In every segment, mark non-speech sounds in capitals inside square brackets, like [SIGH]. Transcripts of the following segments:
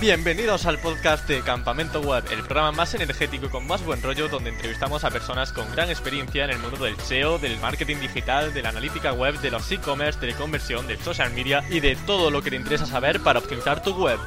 Bienvenidos al podcast de Campamento Web, el programa más energético y con más buen rollo donde entrevistamos a personas con gran experiencia en el mundo del SEO, del marketing digital, de la analítica web, de los e-commerce, de la conversión, del social media y de todo lo que te interesa saber para optimizar tu web.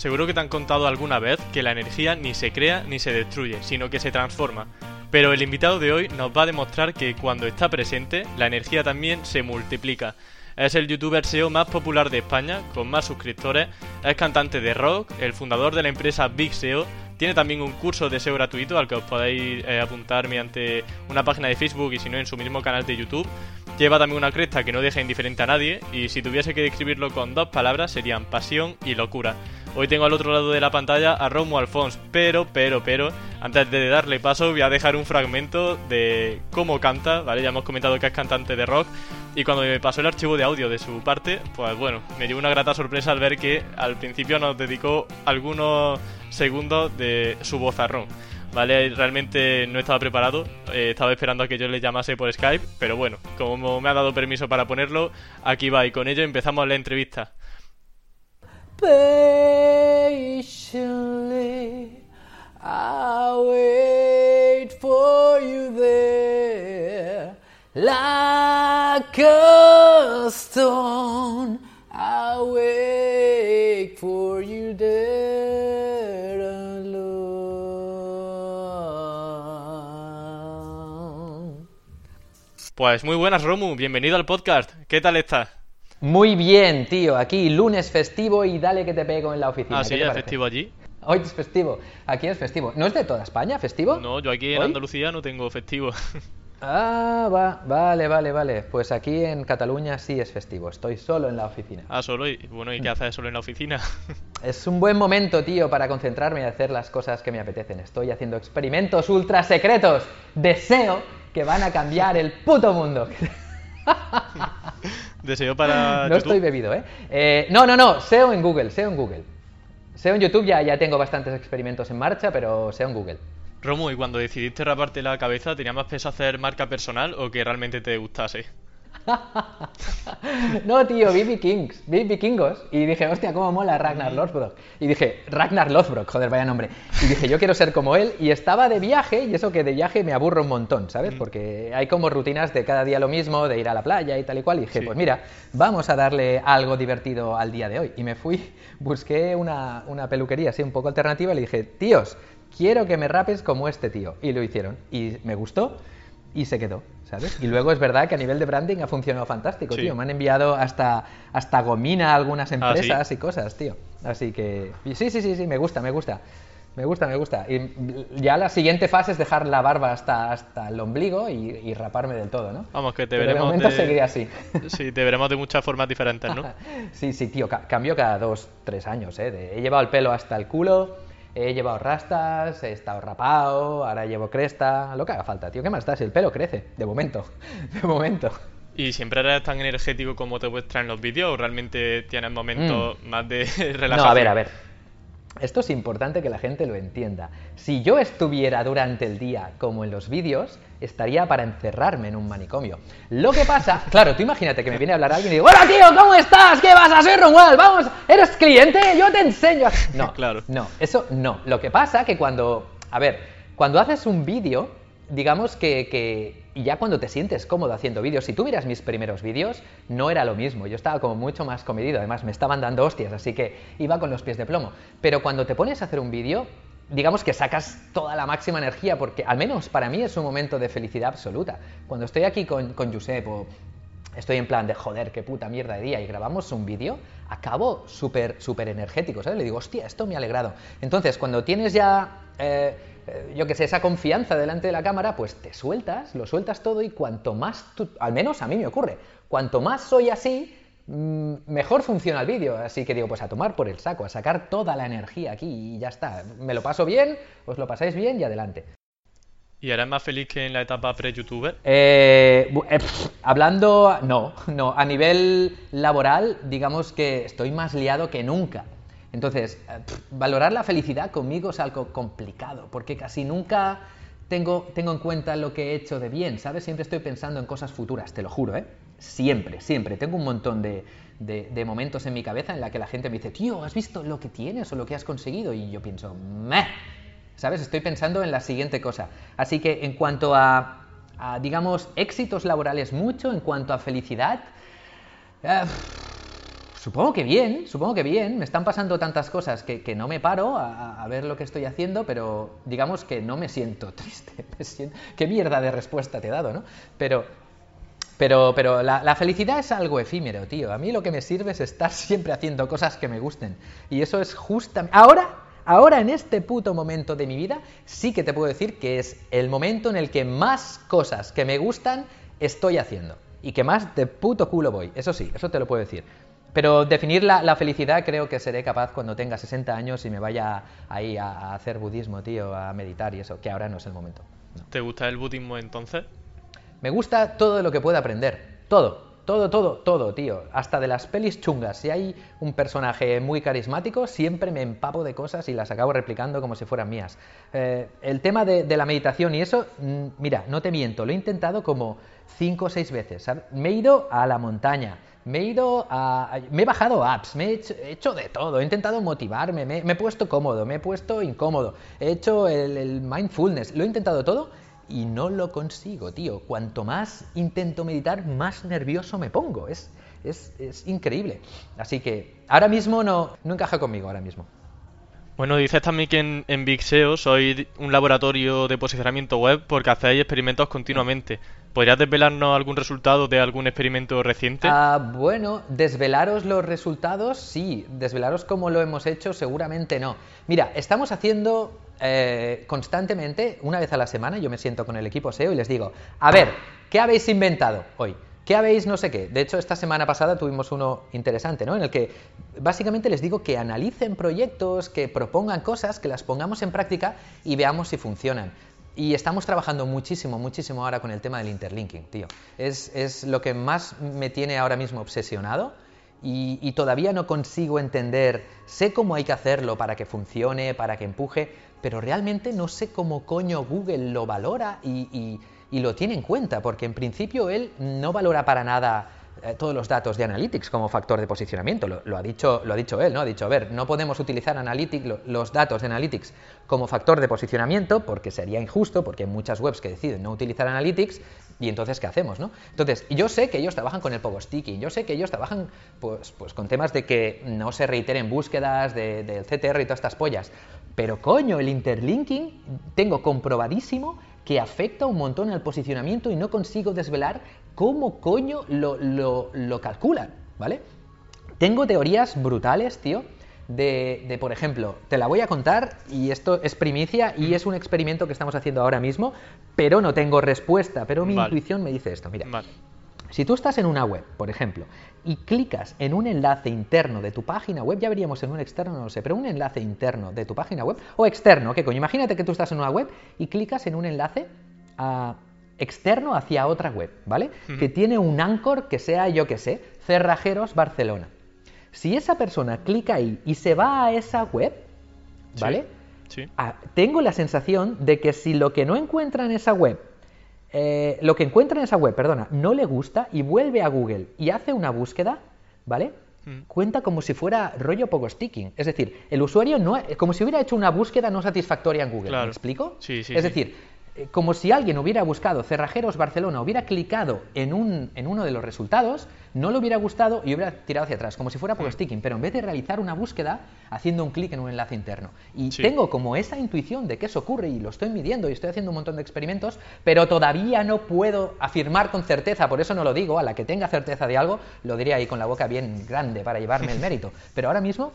Seguro que te han contado alguna vez que la energía ni se crea ni se destruye, sino que se transforma. Pero el invitado de hoy nos va a demostrar que cuando está presente, la energía también se multiplica. Es el youtuber SEO más popular de España, con más suscriptores, es cantante de rock, el fundador de la empresa Big SEO, tiene también un curso de SEO gratuito al que os podéis eh, apuntar mediante una página de Facebook y si no en su mismo canal de YouTube. Lleva también una cresta que no deja indiferente a nadie y si tuviese que describirlo con dos palabras serían pasión y locura. Hoy tengo al otro lado de la pantalla a Romo Alfons, pero, pero, pero, antes de darle paso voy a dejar un fragmento de cómo canta, ¿vale? Ya hemos comentado que es cantante de rock y cuando me pasó el archivo de audio de su parte, pues bueno, me dio una grata sorpresa al ver que al principio nos dedicó algunos segundos de su vozarrón. ¿Vale? Realmente no estaba preparado, eh, estaba esperando a que yo le llamase por Skype, pero bueno, como me ha dado permiso para ponerlo, aquí va y con ello empezamos la entrevista. Patiently, I for you there, like a stone. I for you there Pues muy buenas, Romu, bienvenido al podcast. ¿Qué tal estás? Muy bien, tío. Aquí lunes festivo y dale que te pego en la oficina. Ah, ¿Qué sí, es festivo allí. Hoy es festivo. Aquí es festivo. ¿No es de toda España festivo? No, yo aquí en ¿Hoy? Andalucía no tengo festivo. [LAUGHS] Ah, va, vale, vale, vale. Pues aquí en Cataluña sí es festivo. Estoy solo en la oficina. ah, solo, y bueno, ¿y qué haces solo en la oficina? [LAUGHS] Es un buen momento, tío, para concentrarme y hacer las cosas que me apetecen. Estoy haciendo experimentos ultra secretos. Deseo que van a cambiar el puto mundo. [LAUGHS] Deseo para No YouTube. estoy bebido, ¿eh? Eh, No, no, no. SEO en Google, SEO en Google. SEO en YouTube ya, ya tengo bastantes experimentos en marcha, pero SEO en Google. Romu, ¿y cuando decidiste raparte la cabeza, tenía más peso hacer marca personal o que realmente te gustase? [LAUGHS] No, tío, vi Vikings, vi Vikingos y dije, hostia, cómo mola Ragnar Lothbrok. Y dije, Ragnar Lothbrok, joder, vaya nombre. Y dije, yo quiero ser como él. Y estaba de viaje, y eso que de viaje me aburro un montón, ¿sabes? Porque hay como rutinas de cada día lo mismo, de ir a la playa y tal y cual. Y dije, Sí. pues mira, vamos a darle algo divertido al día de hoy. Y me fui, [LAUGHS] busqué una, una peluquería así un poco alternativa y le dije, tíos, quiero que me rapes como este tío. Y lo hicieron. Y me gustó y se quedó, ¿sabes? Y luego es verdad que a nivel de branding ha funcionado fantástico, Sí. tío. Me han enviado hasta, hasta gomina a algunas Ah, empresas ¿sí? y cosas, tío. Así que sí, sí, sí, sí, me gusta, me gusta. Me gusta, me gusta. Y ya la siguiente fase es dejar la barba hasta, hasta el ombligo y, y raparme del todo, ¿no? Vamos, que te Pero de veremos momento de- seguiré así. [LAUGHS] Sí, te veremos de muchas formas diferentes, ¿no? [LAUGHS] Sí, sí, tío, ca- cambio cada dos, tres años, ¿eh? De- he llevado el pelo hasta el culo, he llevado rastas, he estado rapado, ahora llevo cresta, lo que haga falta, tío. ¿Qué más da? Si el pelo crece, de momento, [LAUGHS] de momento. ¿Y siempre eres tan energético como te muestras en los vídeos o realmente tienes momentos más de relajación? Mm. No, a ver, a ver. Esto es importante que la gente lo entienda. Si yo estuviera durante el día como en los vídeos, estaría para encerrarme en un manicomio. Lo que pasa, [LAUGHS] claro, tú imagínate que me viene a hablar alguien y digo, hola tío, ¿cómo estás? ¿Qué vas a hacer, Romuald? Vamos, ¿eres cliente? Yo te enseño. a-". [LAUGHS] No, Claro. no, eso no. Lo que pasa que cuando, a ver, cuando haces un vídeo, digamos que, ya cuando te sientes cómodo haciendo vídeos, si tú miras mis primeros vídeos, no era lo mismo. Yo estaba como mucho más comedido, además me estaban dando hostias, así que iba con los pies de plomo. Pero cuando te pones a hacer un vídeo, digamos que sacas toda la máxima energía, porque al menos para mí es un momento de felicidad absoluta. Cuando estoy aquí con, con Josep o estoy en plan de joder, qué puta mierda de día y grabamos un vídeo, acabo súper, súper energético, ¿sabes? Le digo, hostia, esto me ha alegrado. Entonces, cuando tienes ya, eh, yo que sé, esa confianza delante de la cámara, pues te sueltas, lo sueltas todo y cuanto más, tú, al menos a mí me ocurre, cuanto más soy así, mm, mejor funciona el vídeo. Así que digo, pues a tomar por el saco, a sacar toda la energía aquí y ya está. Me lo paso bien, os lo pasáis bien y adelante. ¿Y eres más feliz que en la etapa pre-youtuber? Eh, eh, hablando, no, no, a nivel laboral, digamos que estoy más liado que nunca. Entonces, eh, valorar la felicidad conmigo es algo complicado, porque casi nunca tengo, tengo en cuenta lo que he hecho de bien, ¿sabes? Siempre estoy pensando en cosas futuras, te lo juro, ¿eh? Siempre, siempre. Tengo un montón de, de, momentos en mi cabeza en la que la gente me dice, tío, ¿has visto lo que tienes o lo que has conseguido? Y yo pienso, meh, ¿sabes? Estoy pensando en la siguiente cosa. Así que en cuanto a, digamos, éxitos laborales mucho, en cuanto a felicidad, eh, Supongo que bien, supongo que bien. Me están pasando tantas cosas que, no me paro a, ver lo que estoy haciendo, pero digamos que no me siento [LAUGHS] triste. Qué mierda de respuesta te he dado, ¿no? Pero, pero, pero la, felicidad es algo efímero, tío. A mí lo que me sirve es estar siempre haciendo cosas que me gusten. Y eso es justamente... Ahora, ahora en este puto momento de mi vida, sí que te puedo decir que es el momento en el que más cosas que me gustan estoy haciendo. Y que más de puto culo voy. Eso sí, eso te lo puedo decir. Pero definir la, felicidad creo que seré capaz cuando tenga 60 años y me vaya ahí a, hacer budismo, tío, a meditar y eso, que ahora no es el momento. ¿Te gusta el budismo entonces? Me gusta todo lo que pueda aprender, todo, todo, todo, todo, tío. Hasta de las pelis chungas. Si hay un personaje muy carismático, siempre me empapo de cosas y las acabo replicando como si fueran mías. Eh, el tema de, la meditación y eso, mm, mira, no te miento, lo he intentado como cinco o seis veces. Me he ido a la montaña me he ido me he bajado apps, me he hecho, de todo, he intentado motivarme, me, he puesto cómodo, me he puesto incómodo, he hecho el, mindfulness, lo he intentado todo y no lo consigo, tío. Cuanto más intento meditar, más nervioso me pongo. Es, es, es increíble. Así que ahora mismo no, no encaja conmigo, ahora mismo. Bueno, dices también que en, en Big SEO sois un laboratorio de posicionamiento web porque hacéis experimentos continuamente. ¿Podrías desvelarnos algún resultado de algún experimento reciente? Ah, bueno, desvelaros los resultados, sí. Desvelaros cómo lo hemos hecho, seguramente no. Mira, estamos haciendo eh, constantemente, una vez a la semana, yo me siento con el equipo SEO y les digo, a ver, ¿qué habéis inventado hoy? ¿Qué habéis no sé qué? De hecho, esta semana pasada tuvimos uno interesante, ¿no? En el que básicamente les digo que analicen proyectos, que propongan cosas, que las pongamos en práctica y veamos si funcionan. Y estamos trabajando muchísimo, muchísimo ahora con el tema del interlinking, tío. Es, es lo que más me tiene ahora mismo obsesionado y, todavía no consigo entender, sé cómo hay que hacerlo para que funcione, para que empuje, pero realmente no sé cómo coño Google lo valora y lo tiene en cuenta, porque en principio él no valora para nada eh, todos los datos de Analytics como factor de posicionamiento. Lo, ha dicho, lo ha dicho él, ¿no? Ha dicho, a ver, no podemos utilizar Analytics, los datos de Analytics como factor de posicionamiento porque sería injusto, porque hay muchas webs que deciden no utilizar Analytics y entonces, ¿qué hacemos, no? Entonces, yo sé que ellos trabajan con el pogo sticking, yo sé que ellos trabajan pues, pues con temas de que no se reiteren búsquedas del de CTR y todas estas pollas, pero coño, el interlinking tengo comprobadísimo que afecta un montón al posicionamiento y no consigo desvelar cómo coño lo, lo, calculan, ¿vale? Tengo teorías brutales, tío, de, por ejemplo, te la voy a contar y esto es primicia y es un experimento que estamos haciendo ahora mismo, pero no tengo respuesta, pero mi intuición me dice esto, mira. Si tú estás en una web, por ejemplo, y clicas en un enlace interno de tu página web, ya veríamos en un externo, no lo sé, pero un enlace interno de tu página web, o externo, ¿qué coño? Imagínate que tú estás en una web y clicas en un enlace ah, externo hacia otra web, ¿vale? Que tiene un anchor que sea, yo que sé, Cerrajeros Barcelona. Si esa persona clica ahí y se va a esa web, ¿vale? Sí. Ah, tengo la sensación de que si lo que no encuentra en esa web eh, lo que encuentra en esa web, perdona, no le gusta y vuelve a Google y hace una búsqueda, ¿vale? Mm. Cuenta como si fuera rollo poco sticking. Es decir, el usuario no, como si hubiera hecho una búsqueda no satisfactoria en Google. ¿Me explico? Sí, sí, es decir, como si alguien hubiera buscado Cerrajeros Barcelona, hubiera clicado en, un, en uno de los resultados, no le hubiera gustado y hubiera tirado hacia atrás, como si fuera por mm. sticking, pero en vez de realizar una búsqueda, haciendo un clic en un enlace interno. Y tengo como esa intuición de que eso ocurre y lo estoy midiendo y estoy haciendo un montón de experimentos, pero todavía no puedo afirmar con certeza, por eso no lo digo, a la que tenga certeza de algo, lo diría ahí con la boca bien grande para llevarme el mérito. [LAUGHS] Pero ahora mismo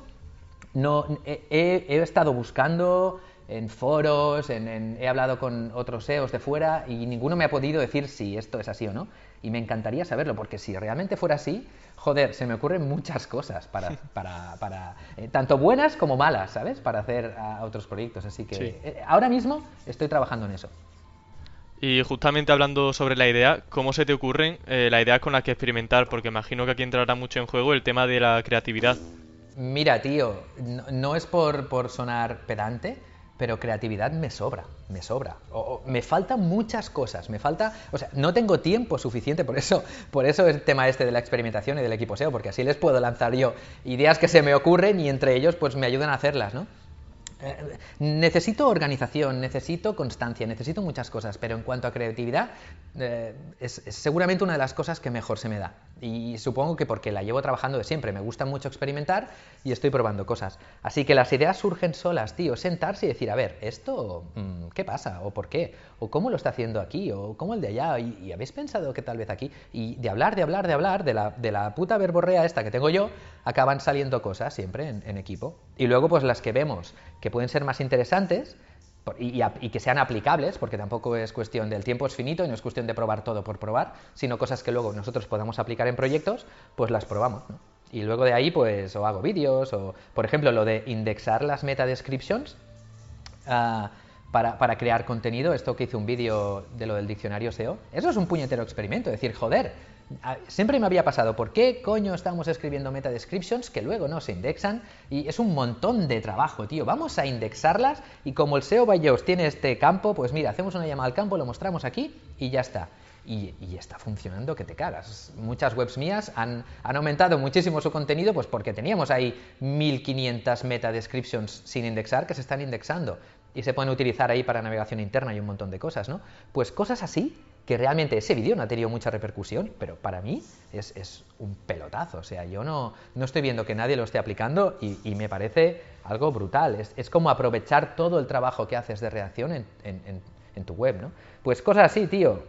no he estado buscando en foros, en, he hablado con otros SEOs de fuera y ninguno me ha podido decir si esto es así o no. Y me encantaría saberlo, porque si realmente fuera así, joder, se me ocurren muchas cosas para, para, para eh, tanto buenas como malas, ¿sabes? Para hacer otros proyectos. Así que eh, ahora mismo estoy trabajando en eso. Y justamente hablando sobre la idea, ¿cómo se te ocurren eh, las ideas con las que experimentar? Porque imagino que aquí entrará mucho en juego el tema de la creatividad. Mira, tío, no, es por, por sonar pedante, pero creatividad me sobra, me sobra. Me faltan muchas cosas, me falta, o sea, no tengo tiempo suficiente, por eso, por eso el tema este de la experimentación y del equipo SEO, porque así les puedo lanzar yo ideas que se me ocurren y entre ellos pues me ayudan a hacerlas, ¿no? Eh, necesito organización, necesito constancia, necesito muchas cosas, pero en cuanto a creatividad, eh, es, seguramente una de las cosas que mejor se me da. Y supongo que porque la llevo trabajando de siempre, me gusta mucho experimentar y estoy probando cosas. Así que las ideas surgen solas, tío, sentarse y decir, a ver, ¿esto mm, qué pasa? ¿O por qué? ¿O cómo lo está haciendo aquí? ¿O cómo el de allá? ¿Y, habéis pensado que tal vez aquí? Y de hablar, de hablar, de hablar, de la, de la puta verborrea esta que tengo yo, acaban saliendo cosas siempre en equipo. Y luego, pues las que vemos que pueden ser más interesantes y, que sean aplicables, porque tampoco es cuestión del tiempo es finito y no es cuestión de probar todo por probar, sino cosas que luego nosotros podamos aplicar en proyectos, pues las probamos. Y luego de ahí, pues, o hago vídeos, o, por ejemplo, lo de indexar las meta descriptions ah, para, para, crear contenido, esto que hice un vídeo de lo del diccionario SEO, eso es un puñetero experimento, es decir, joder, siempre me había pasado, ¿por qué coño estamos escribiendo meta descriptions que luego no se indexan? Y es un montón de trabajo, tío. Vamos a indexarlas y como el SEO by tiene este campo, pues mira, hacemos una llamada al campo, lo mostramos aquí y ya está. Y, está funcionando que te cagas. Muchas webs mías han, aumentado muchísimo su contenido pues porque teníamos ahí 1500 meta descriptions sin indexar que se están indexando y se pueden utilizar ahí para navegación interna y un montón de cosas, ¿no? Pues cosas así que realmente ese vídeo no ha tenido mucha repercusión, pero para mí es, un pelotazo. O sea, yo no, no, estoy viendo que nadie lo esté aplicando y, me parece algo brutal. Es, como aprovechar todo el trabajo que haces de reacción en, tu web, ¿no? Pues cosas así, tío.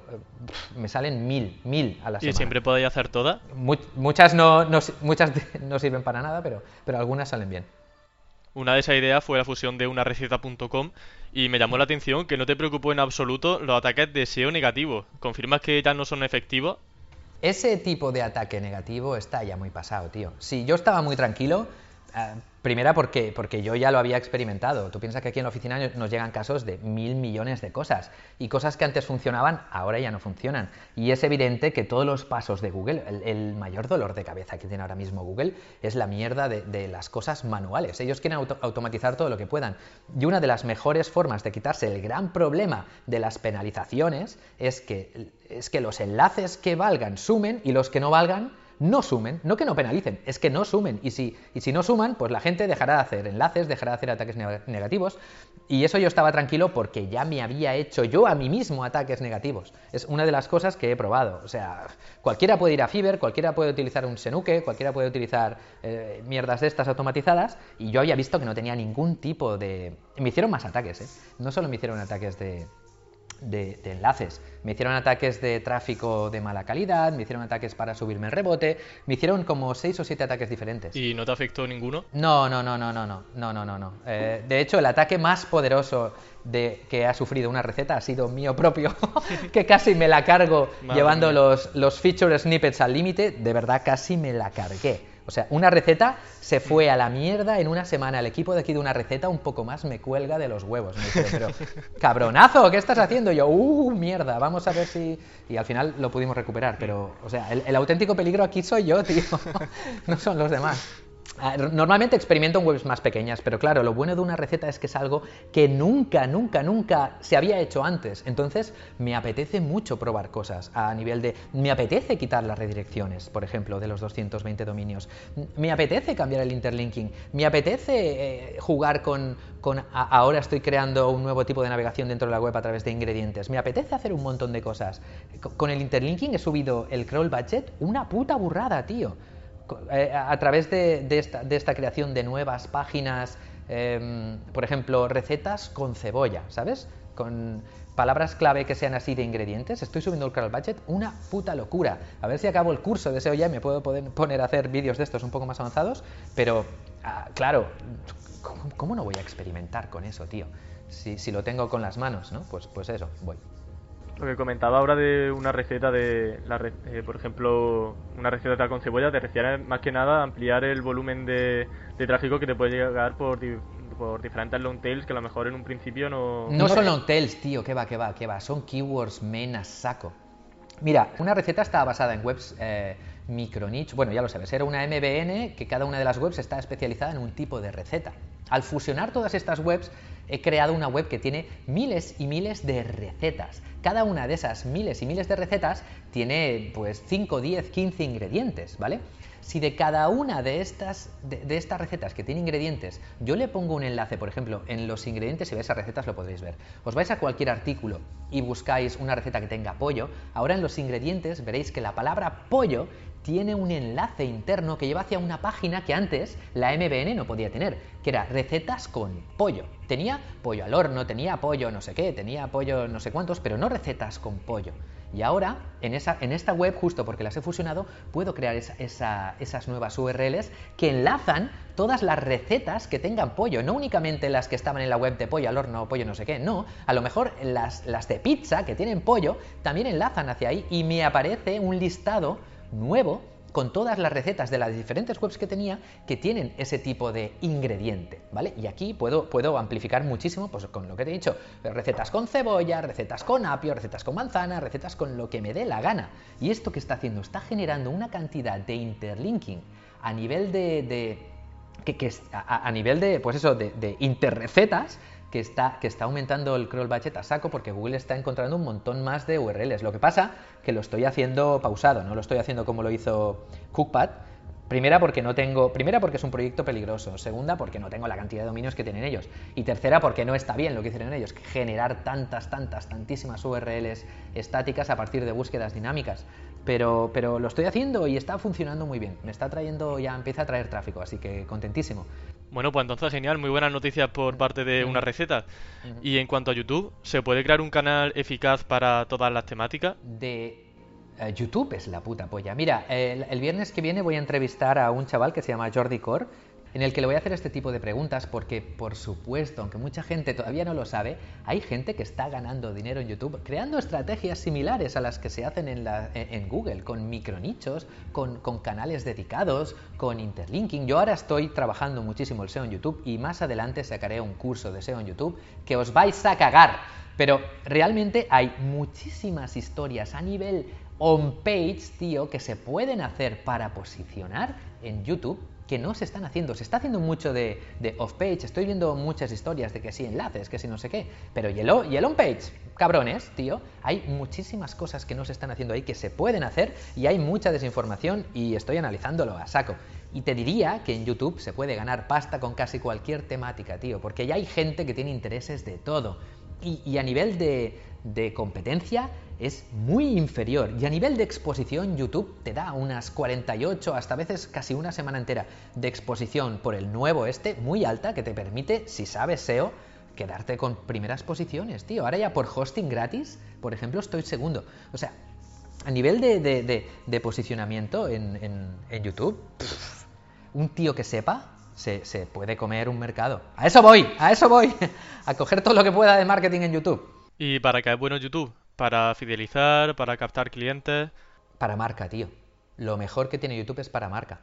Me salen mil, mil a la semana. ¿Y siempre podéis hacer todas? muchas, no, no, muchas [LAUGHS] no sirven para nada, pero, pero algunas salen bien. Una de esas ideas fue la fusión de unareceta.com y me llamó la atención que no te preocupó en absoluto los ataques de SEO negativos. ¿Confirmas que ya no son efectivos? Ese tipo de ataque negativo está ya muy pasado, tío. Si yo estaba muy tranquilo, eh, Primera porque, porque yo ya lo había experimentado. Tú piensas que aquí en la oficina nos llegan casos de mil millones de cosas y cosas que antes funcionaban ahora ya no funcionan. Y es evidente que todos los pasos de Google, el, mayor dolor de cabeza que tiene ahora mismo Google es la mierda de, las cosas manuales. Ellos quieren automatizar todo lo que puedan. Y una de las mejores formas de quitarse el gran problema de las penalizaciones es que, es que los enlaces que valgan sumen y los que no valgan no sumen, no que no penalicen, es que no sumen. Y si, y si no suman, pues la gente dejará de hacer enlaces, dejará de hacer ataques negativos. Y eso yo estaba tranquilo porque ya me había hecho yo a mí mismo ataques negativos. Es una de las cosas que he probado. O sea, cualquiera puede ir a Fiverr, cualquiera puede utilizar un Senuke, cualquiera puede utilizar eh, mierdas de estas automatizadas. Y yo había visto que no tenía ningún tipo de... Me hicieron más ataques, ¿eh? No solo me hicieron ataques de, de, enlaces. Me hicieron ataques de tráfico de mala calidad, me hicieron ataques para subirme el rebote, me hicieron como seis o siete ataques diferentes. ¿Y no te afectó ninguno? No, no, no, no, no, no, no, no, no. no. Eh, de hecho, el ataque más poderoso de que ha sufrido una receta ha sido mío propio, [LAUGHS] [LAUGHS] que casi me la cargo llevando los, los feature snippets al límite, de verdad casi me la cargué. O sea, una receta se fue a la mierda en una semana. El equipo de aquí de una receta un poco más me cuelga de los huevos. Me dice, pero, [LAUGHS] cabronazo, ¿qué estás haciendo? Y yo, uh, mierda, vamos a ver si... Y al final lo pudimos recuperar. Pero, o sea, el, el auténtico peligro aquí soy yo, [LAUGHS] tío. no son los demás. Ah, normalmente experimento en webs más pequeñas, pero claro, lo bueno de una receta es que es algo que nunca, nunca, nunca se había hecho antes. Entonces, me apetece mucho probar cosas a nivel de... Me apetece quitar las redirecciones, por ejemplo, de los 220 dominios. Me apetece cambiar el interlinking. Me apetece eh, jugar con... con ahora estoy creando un nuevo tipo de navegación dentro de la web a través de ingredientes. Me apetece hacer un montón de cosas. Con el interlinking he subido el crawl budget una puta burrada, tío. Eh, a través de, esta, creación de nuevas páginas, em, por ejemplo, recetas con cebolla, ¿sabes? Con palabras clave que sean así de ingredientes. Estoy subiendo el canal budget, una puta locura. A ver si acabo el curso de SEO ya me puedo poner a hacer vídeos de estos un poco más avanzados, pero ah, claro, ¿cómo, no voy a experimentar con eso, tío? Si, si, lo tengo con las manos, ¿no? Pues, pues eso, voy. Lo que comentaba ahora de una receta de, la, eh, por ejemplo, una receta con cebolla, te refiere más que nada a ampliar el volumen de, tráfico que te puede llegar por, por diferentes long tails que a lo mejor en un principio no... No son long tails, tío, que va, que va, que va, son keywords menas saco. Mira, una receta está basada en webs eh, micro niche, bueno, ya lo sabes, era una MBN que cada una de las webs está especializada en un tipo de receta. Al fusionar todas estas webs, he creado una web que tiene miles y miles de recetas. Cada una de esas miles y miles de recetas tiene pues 5, 10, 15 ingredientes, ¿vale? Si de cada una de estas, de, estas recetas que tiene ingredientes, yo le pongo un enlace, por ejemplo, en los ingredientes, si vais a recetas lo podréis ver. Os vais a cualquier artículo y buscáis una receta que tenga pollo, ahora en los ingredientes veréis que la palabra pollo tiene un enlace interno que lleva hacia una página que antes la MBN no podía tener, que era recetas con pollo. Tenía pollo al horno, tenía pollo no sé qué, tenía pollo no sé cuántos, pero no recetas con pollo. Y ahora, en, esa, en esta web, justo porque las he fusionado, puedo crear esas nuevas URLs que enlazan todas las recetas que tengan pollo, no únicamente las que estaban en la web de pollo al horno pollo no sé qué, no, a lo mejor las, las de pizza que tienen pollo también enlazan hacia ahí y me aparece un listado nuevo con todas las recetas de las diferentes webs que tenía que tienen ese tipo de ingrediente, ¿vale? Y aquí puedo, puedo amplificar muchísimo, pues con lo que te he dicho, recetas con cebolla, recetas con apio, recetas con manzana, recetas con lo que me dé la gana. Y esto que está haciendo, está generando una cantidad de interlinking a nivel de, que, a, nivel de, pues eso, de, de interrecetas, que está, que está aumentando el crawl budget a saco porque Google está encontrando un montón más de URLs. Lo que pasa que lo estoy haciendo pausado, no lo estoy haciendo como lo hizo Cookpad. Primera porque no tengo, primera porque es un proyecto peligroso, segunda porque no tengo la cantidad de dominios que tienen ellos y tercera porque no está bien lo que hicieron ellos, generar tantas, tantas, tantísimas URLs estáticas a partir de búsquedas dinámicas. Pero, pero lo estoy haciendo y está funcionando muy bien. Me está trayendo, ya empieza a traer tráfico, así que contentísimo. Bueno, pues entonces genial, muy buenas noticias por parte de una receta. Y en cuanto a YouTube, ¿se puede crear un canal eficaz para todas las temáticas? De eh, YouTube es la puta polla. Mira, el, el, viernes que viene voy a entrevistar a un chaval que se llama Jordi Core en el que le voy a hacer este tipo de preguntas porque, por supuesto, aunque mucha gente todavía no lo sabe, hay gente que está ganando dinero en YouTube creando estrategias similares a las que se hacen en, Google, con micronichos, con, con canales dedicados, con interlinking. Yo ahora estoy trabajando muchísimo el SEO en YouTube y más adelante sacaré un curso de SEO en YouTube que os vais a cagar. Pero realmente hay muchísimas historias a nivel on-page, tío, que se pueden hacer para posicionar en YouTube que no se están haciendo. Se está haciendo mucho de, off-page, estoy viendo muchas historias de que sí enlaces, que sí no sé qué, pero y el, y el on-page, cabrones, tío, hay muchísimas cosas que no se están haciendo ahí que se pueden hacer y hay mucha desinformación y estoy analizándolo a saco. Y te diría que en YouTube se puede ganar pasta con casi cualquier temática, tío, porque ya hay gente que tiene intereses de todo. y a nivel de, de competencia es muy inferior. Y a nivel de exposición, YouTube te da unas 48, hasta veces casi una semana entera de exposición por el nuevo este, muy alta, que te permite, si sabes SEO, quedarte con primeras posiciones, tío. Ahora ya por hosting gratis, por ejemplo, estoy segundo. O sea, a nivel de, posicionamiento en, YouTube, un tío que sepa se, se puede comer un mercado. A eso voy, a eso voy, [LAUGHS] a coger todo lo que pueda de marketing en YouTube. ¿Y para qué es bueno YouTube? ¿Para fidelizar? ¿Para captar clientes? Para marca, tío. Lo mejor que tiene YouTube es para marca.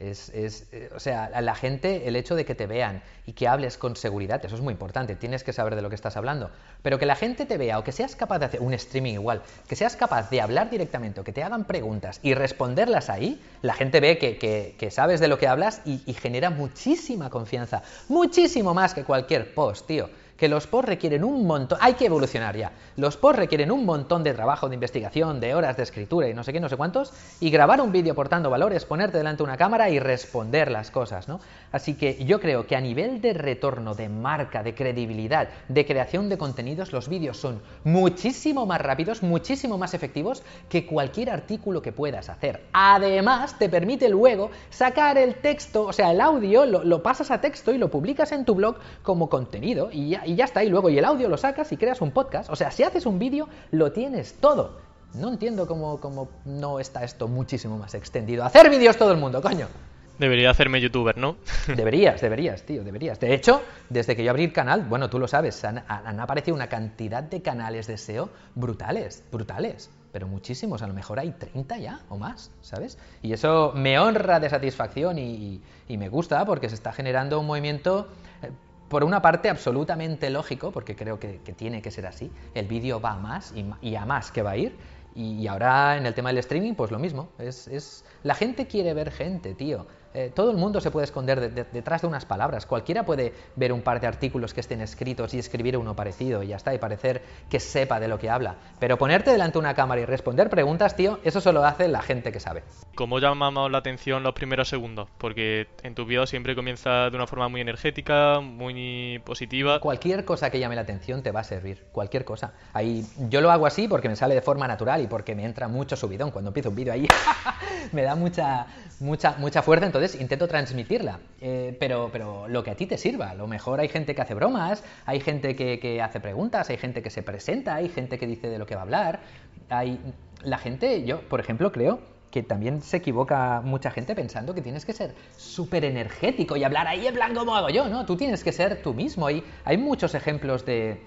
Es, es, eh, o sea, la gente, el hecho de que te vean y que hables con seguridad, eso es muy importante, tienes que saber de lo que estás hablando. Pero que la gente te vea o que seas capaz de hacer un streaming igual, que seas capaz de hablar directamente que te hagan preguntas y responderlas ahí, la gente ve que, que, sabes de lo que hablas y genera muchísima confianza, muchísimo más que cualquier post, tío que los posts requieren un montón, hay que evolucionar ya, los posts requieren un montón de trabajo, de investigación, de horas de escritura y no sé qué, no sé cuántos, y grabar un vídeo portando valores, ponerte delante de una cámara y responder las cosas, ¿no? Así que yo creo que a nivel de retorno, de marca, de credibilidad, de creación de contenidos, los vídeos son muchísimo más rápidos, muchísimo más efectivos que cualquier artículo que puedas hacer. Además, te permite luego sacar el texto, o sea, el audio, lo, lo pasas a texto y lo publicas en tu blog como contenido y ya, y ya está. Y luego, y el audio lo sacas y creas un podcast. O sea, si haces un vídeo, lo tienes todo. No entiendo cómo, cómo no está esto muchísimo más extendido. Hacer vídeos todo el mundo, coño. Debería hacerme youtuber, ¿no? [LAUGHS] deberías, deberías, tío, deberías. De hecho, desde que yo abrí el canal, bueno, tú lo sabes, han, han, aparecido una cantidad de canales de SEO brutales, brutales. Pero muchísimos, a lo mejor hay 30 ya o más, ¿sabes? Y eso me honra de satisfacción y, y me gusta porque se está generando un movimiento eh, por una parte absolutamente lógico, porque creo que, tiene que ser así, el vídeo va a más y, a más que va a ir, y, ahora en el tema del streaming, pues lo mismo, es, la gente quiere ver gente, tío. Eh, todo el mundo se puede esconder de- de- detrás de unas palabras. Cualquiera puede ver un par de artículos que estén escritos y escribir uno parecido y ya está, y parecer que sepa de lo que habla. Pero ponerte delante de una cámara y responder preguntas, tío, eso solo hace la gente que sabe. ¿Cómo llamamos la atención los primeros segundos? Porque en tu vídeo siempre comienza de una forma muy energética, muy positiva. Cualquier cosa que llame la atención te va a servir, cualquier cosa. Ahí, yo lo hago así porque me sale de forma natural y porque me entra mucho subidón. Cuando empiezo un vídeo ahí [LAUGHS] me da mucha, mucha, mucha fuerza, entonces intento transmitirla. Eh, pero, pero lo que a ti te sirva. A lo mejor hay gente que hace bromas, hay gente que, que hace preguntas, hay gente que se presenta, hay gente que dice de lo que va a hablar. Hay, la gente, yo, por ejemplo, creo que también se equivoca mucha gente pensando que tienes que ser súper energético y hablar ahí en plan como hago yo, ¿no? Tú tienes que ser tú mismo. Hay, hay muchos ejemplos de,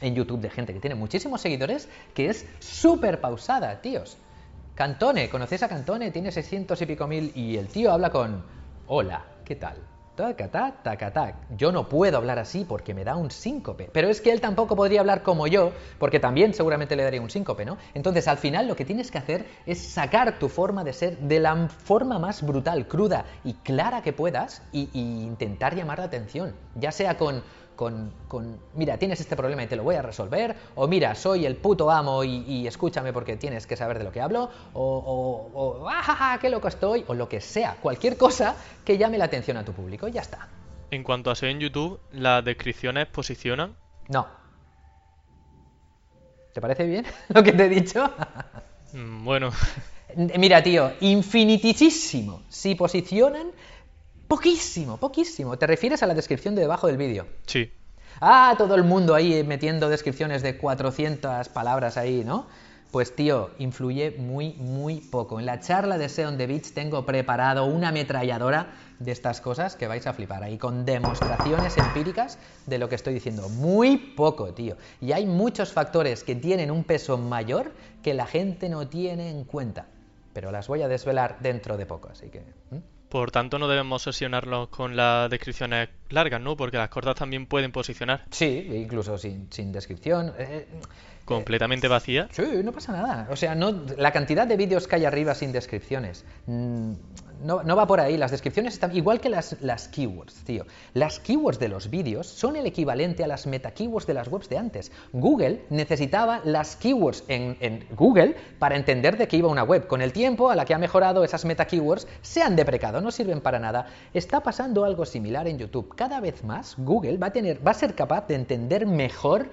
en YouTube de gente que tiene muchísimos seguidores que es súper pausada, tíos. Cantone, ¿conocéis a Cantone? Tiene 600 y pico mil y el tío habla con Hola, ¿qué tal? Tacatá, tacatá. Yo no puedo hablar así porque me da un síncope. Pero es que él tampoco podría hablar como yo, porque también seguramente le daría un síncope, ¿no? Entonces, al final, lo que tienes que hacer es sacar tu forma de ser de la forma más brutal, cruda y clara que puedas y intentar llamar la atención. Ya sea con, con, con, mira, tienes este problema y te lo voy a resolver, o mira, soy el puto amo y, y escúchame porque tienes que saber de lo que hablo, o, o, o ¡ah, qué loco estoy, o lo que sea, cualquier cosa que llame la atención a tu público, y ya está. En cuanto a SEO en YouTube, ¿las descripciones posicionan? No. ¿Te parece bien [LAUGHS] lo que te he dicho? Mm, Bueno, Mira, tío, infinitísimo. Si posicionan, poquísimo, poquísimo. ¿Te refieres a la descripción de debajo del vídeo? sí. Ah, todo el mundo ahí metiendo descripciones de 400 palabras ahí, ¿no? Pues tío, influye muy, muy poco. En la charla de SEO on the Beach tengo preparado una ametralladora de estas cosas que vais a flipar ahí, con demostraciones empíricas de lo que estoy diciendo. Muy poco, tío. Y hay muchos factores que tienen un peso mayor que la gente no tiene en cuenta. Pero las voy a desvelar dentro de poco, así que... Por tanto, no debemos obsesionarnos con las descripciones largas, ¿no? Porque las cortas también pueden posicionar. Sí, incluso sin, sin descripción. Eh, Completamente vacías. Sí, no pasa nada. O sea, no, la cantidad de vídeos que hay arriba sin descripciones mm, no, va por ahí. Las descripciones están igual que las, keywords, tío. Las keywords de los vídeos son el equivalente a las meta keywords de las webs de antes. Google necesitaba las keywords en, en Google para entender de qué iba una web. Con el tiempo, a la que ha mejorado, esas meta keywords se han deprecado, no sirven para nada. Está pasando algo similar en YouTube. Cada vez más Google va a, tener, va a ser capaz de entender mejor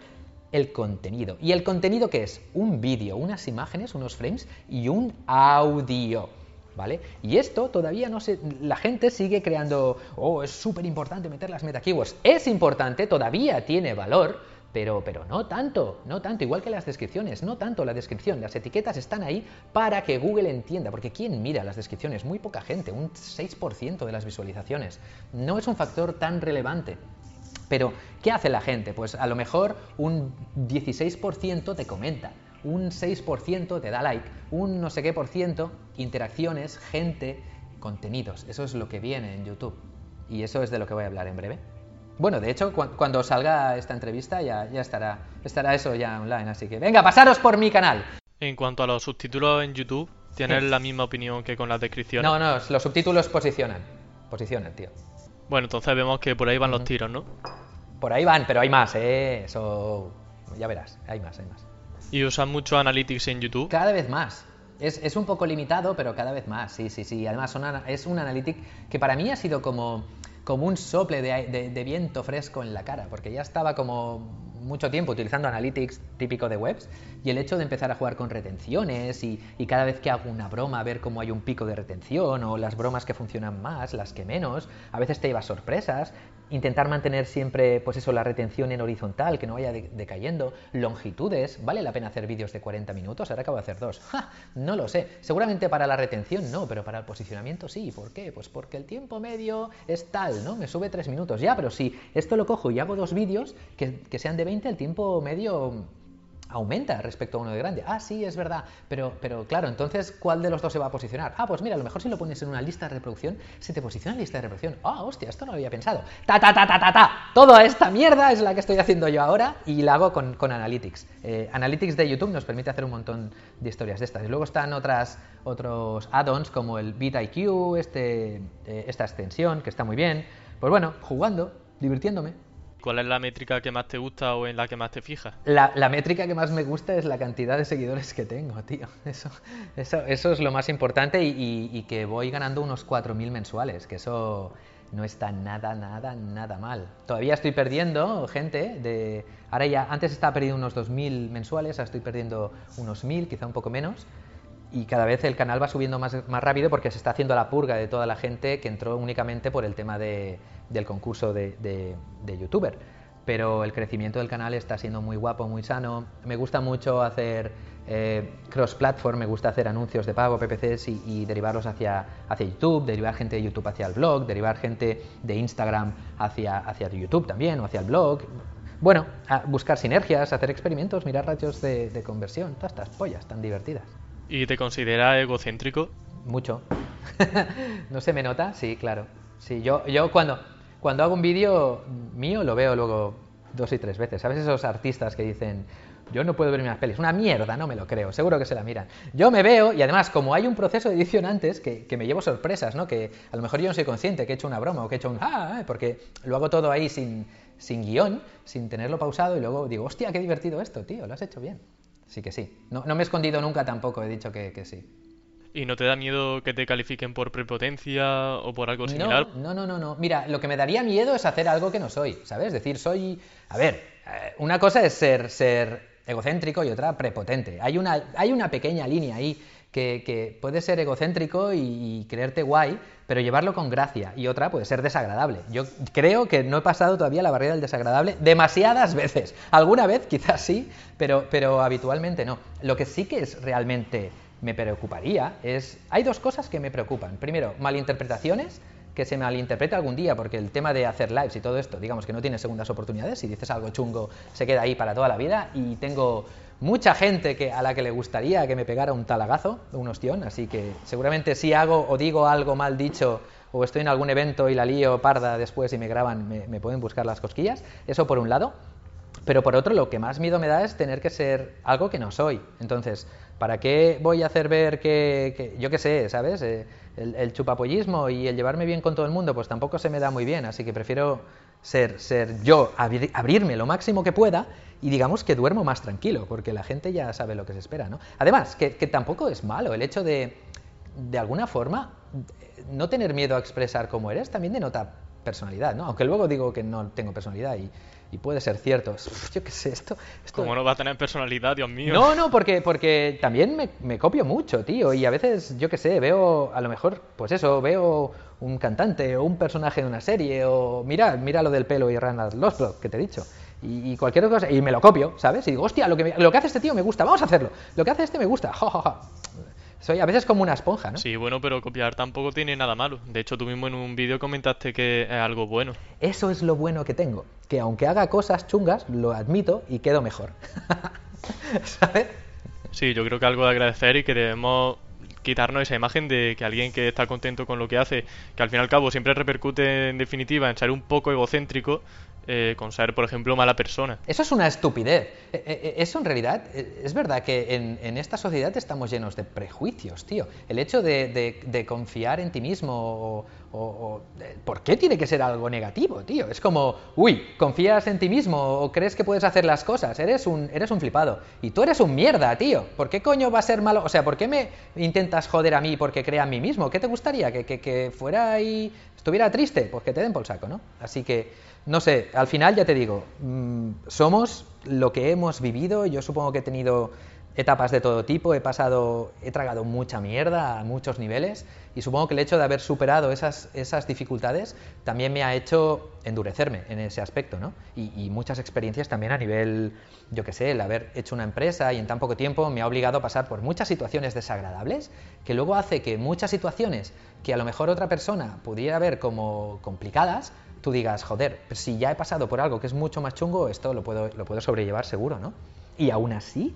el contenido. ¿Y el contenido qué es? Un vídeo, unas imágenes, unos frames y un audio. ¿Vale? Y esto todavía no se. La gente sigue creando. Oh, es súper importante meter las meta keywords. Es importante, todavía tiene valor, pero, pero no tanto, no tanto, igual que las descripciones, no tanto la descripción. Las etiquetas están ahí para que Google entienda, porque ¿quién mira las descripciones? Muy poca gente, un 6% de las visualizaciones. No es un factor tan relevante. Pero, ¿qué hace la gente? Pues a lo mejor un 16% te comenta, un 6% te da like, un no sé qué por ciento, interacciones, gente, contenidos. Eso es lo que viene en YouTube. Y eso es de lo que voy a hablar en breve. Bueno, de hecho, cu- cuando salga esta entrevista ya, ya estará, estará eso ya online, así que venga, pasaros por mi canal. En cuanto a los subtítulos en YouTube, ¿tienes Sí. la misma opinión que con las descripciones? No, no, los subtítulos posicionan. Posicionan, tío. Bueno, entonces vemos que por ahí van los tiros, ¿no? Por ahí van, pero hay más, ¿eh? Eso... Ya verás, hay más, hay más. Y usan mucho Analytics en YouTube. Cada vez más. Es, es un poco limitado, pero cada vez más. Sí, sí, sí. Además, es un analytic que para mí ha sido como, como un sople de- de viento fresco en la cara, porque ya estaba como mucho tiempo utilizando analytics típico de webs y el hecho de empezar a jugar con retenciones y, y cada vez que hago una broma ver cómo hay un pico de retención o las bromas que funcionan más, las que menos, a veces te llevas sorpresas, intentar mantener siempre pues eso la retención en horizontal, que no vaya de- decayendo, longitudes, ¿vale la pena hacer vídeos de 40 minutos? Ahora acabo de hacer dos. ¡Ja! No lo sé. Seguramente para la retención no, pero para el posicionamiento sí. ¿Por qué? Pues porque el tiempo medio es tal, ¿no? Me sube 3 minutos. Ya, pero si esto lo cojo y hago dos vídeos que, que sean de 20, el tiempo medio aumenta respecto a uno de grande. Ah, sí, es verdad. Pero, pero claro, entonces, ¿cuál de los dos se va a posicionar? Ah, pues mira, a lo mejor si lo pones en una lista de reproducción, se te posiciona en lista de reproducción. Ah, hostia, esto no lo había pensado. Ta, ta, ta, ta, ta, ta. Toda esta mierda es la que estoy haciendo yo ahora y la hago con, con Analytics. Eh, Analytics de YouTube nos permite hacer un montón de historias de estas. Y luego están otras, otros add-ons como el BitIQ, este, eh, esta extensión, que está muy bien. Pues bueno, jugando, divirtiéndome. ¿Cuál es la métrica que más te gusta o en la que más te fijas? La, métrica que más me gusta es la cantidad de seguidores que tengo, tío. [LAUGHS] Eso, eso, eso es lo más importante y que voy ganando unos 4.000 mensuales, que eso no está nada, nada, nada mal. Todavía estoy perdiendo gente de... Ahora ya, antes estaba perdiendo unos 2.000 mensuales, ahora estoy perdiendo unos 1.000, quizá un poco menos. Y cada vez el canal va subiendo más, más rápido porque se está haciendo la purga de toda la gente que entró únicamente por el tema de, del concurso de, de, youtuber. Pero el crecimiento del canal está siendo muy guapo, muy sano. Me gusta mucho hacer eh, cross-platform, me gusta hacer anuncios de pago, PPCs y, y, derivarlos hacia, hacia YouTube, derivar gente de YouTube hacia el blog, derivar gente de Instagram hacia, hacia YouTube también o hacia el blog. Bueno, buscar sinergias, hacer experimentos, mirar ratios de, de conversión, todas estas pollas tan divertidas. ¿Y te consideras egocéntrico? Mucho. [LAUGHS] ¿No se me nota? Sí, claro. Sí, yo, yo cuando, cuando hago un vídeo mío lo veo luego dos y tres veces. ¿Sabes esos artistas que dicen, yo no puedo ver mis pelis? Una mierda, no me lo creo. Seguro que se la miran. Yo me veo y además, como hay un proceso de edición antes, que, que me llevo sorpresas, ¿no? Que a lo mejor yo no soy consciente que he hecho una broma o que he hecho un ah, porque lo hago todo ahí sin, sin guion, sin tenerlo pausado y luego digo, hostia, qué divertido esto, tío, lo has hecho bien. Sí que sí. No, no me he escondido nunca tampoco, he dicho que, que, sí. ¿Y no te da miedo que te califiquen por prepotencia o por algo similar? No, no, no, no. Mira, lo que me daría miedo es hacer algo que no soy, ¿sabes? Es decir, soy... A ver, una cosa es ser, ser egocéntrico y otra prepotente. Hay una, hay una pequeña línea ahí que, puede ser egocéntrico y, creerte guay, pero llevarlo con gracia. Y otra puede ser desagradable. Yo creo que no he pasado todavía la barrera del desagradable demasiadas veces. Alguna vez quizás sí, pero, pero habitualmente no. Lo que sí que es realmente me preocuparía es... Hay dos cosas que me preocupan. Primero, malinterpretaciones que se malinterprete algún día, porque el tema de hacer lives y todo esto, digamos que no tiene segundas oportunidades, si dices algo chungo se queda ahí para toda la vida y tengo mucha gente que, a la que le gustaría que me pegara un talagazo, un ostión, así que seguramente si hago o digo algo mal dicho o estoy en algún evento y la lío parda después y me graban, me, pueden buscar las cosquillas, eso por un lado. Pero por otro, lo que más miedo me da es tener que ser algo que no soy. Entonces, ¿para qué voy a hacer ver que, que yo qué sé, ¿sabes? Eh, el, el, chupapollismo y el llevarme bien con todo el mundo, pues tampoco se me da muy bien, así que prefiero ser, ser yo, abrir, abrirme lo máximo que pueda y digamos que duermo más tranquilo, porque la gente ya sabe lo que se espera, ¿no? Además, que, que tampoco es malo el hecho de, de alguna forma, no tener miedo a expresar cómo eres, también denota personalidad, ¿no? Aunque luego digo que no tengo personalidad y, y puede ser cierto. [LAUGHS] Yo qué sé, esto, esto... ¿Cómo no va a tener personalidad, Dios mío? No, no, porque, porque también me, me, copio mucho, tío, y a veces, yo qué sé, veo, a lo mejor, pues eso, veo un cantante o un personaje de una serie, o mira, mira lo del pelo y Randall Lothbrok, que te he dicho. Y, y, cualquier cosa, y me lo copio, ¿sabes? Y digo, hostia, lo que, me, lo que hace este tío me gusta, vamos a hacerlo. Lo que hace este me gusta, ja, ja, ja. Soy a veces como una esponja, ¿no? Sí, bueno, pero copiar tampoco tiene nada malo. De hecho, tú mismo en un vídeo comentaste que es algo bueno. Eso es lo bueno que tengo, que aunque haga cosas chungas, lo admito y quedo mejor. [LAUGHS] ¿Sabes? Sí, yo creo que algo de agradecer y que debemos quitarnos esa imagen de que alguien que está contento con lo que hace, que al fin y al cabo siempre repercute en definitiva en ser un poco egocéntrico, eh, con ser, por ejemplo, mala persona. Eso es una estupidez. Eso en realidad es verdad que en, esta sociedad estamos llenos de prejuicios, tío. El hecho de, de confiar en ti mismo o, o, ¿Por qué tiene que ser algo negativo, tío? Es como, uy, confías en ti mismo o crees que puedes hacer las cosas, eres un, eres un flipado. Y tú eres un mierda, tío. ¿Por qué coño va a ser malo? O sea, ¿por qué me intentas joder a mí porque crea en mí mismo? ¿Qué te gustaría? ¿Que, fuera ahí, estuviera triste? Pues que te den por saco, ¿no? Así que no sé, al final ya te digo, mmm, somos lo que hemos vivido, yo supongo que he tenido etapas de todo tipo, he pasado, he tragado mucha mierda a muchos niveles y supongo que el hecho de haber superado esas, esas dificultades también me ha hecho endurecerme en ese aspecto, ¿no? Y, muchas experiencias también a nivel, yo qué sé, el haber hecho una empresa y en tan poco tiempo me ha obligado a pasar por muchas situaciones desagradables que luego hace que muchas situaciones que a lo mejor otra persona pudiera ver como complicadas, tú digas, joder, pues si ya he pasado por algo que es mucho más chungo, esto lo puedo, lo puedo sobrellevar seguro, ¿no? Y aún así,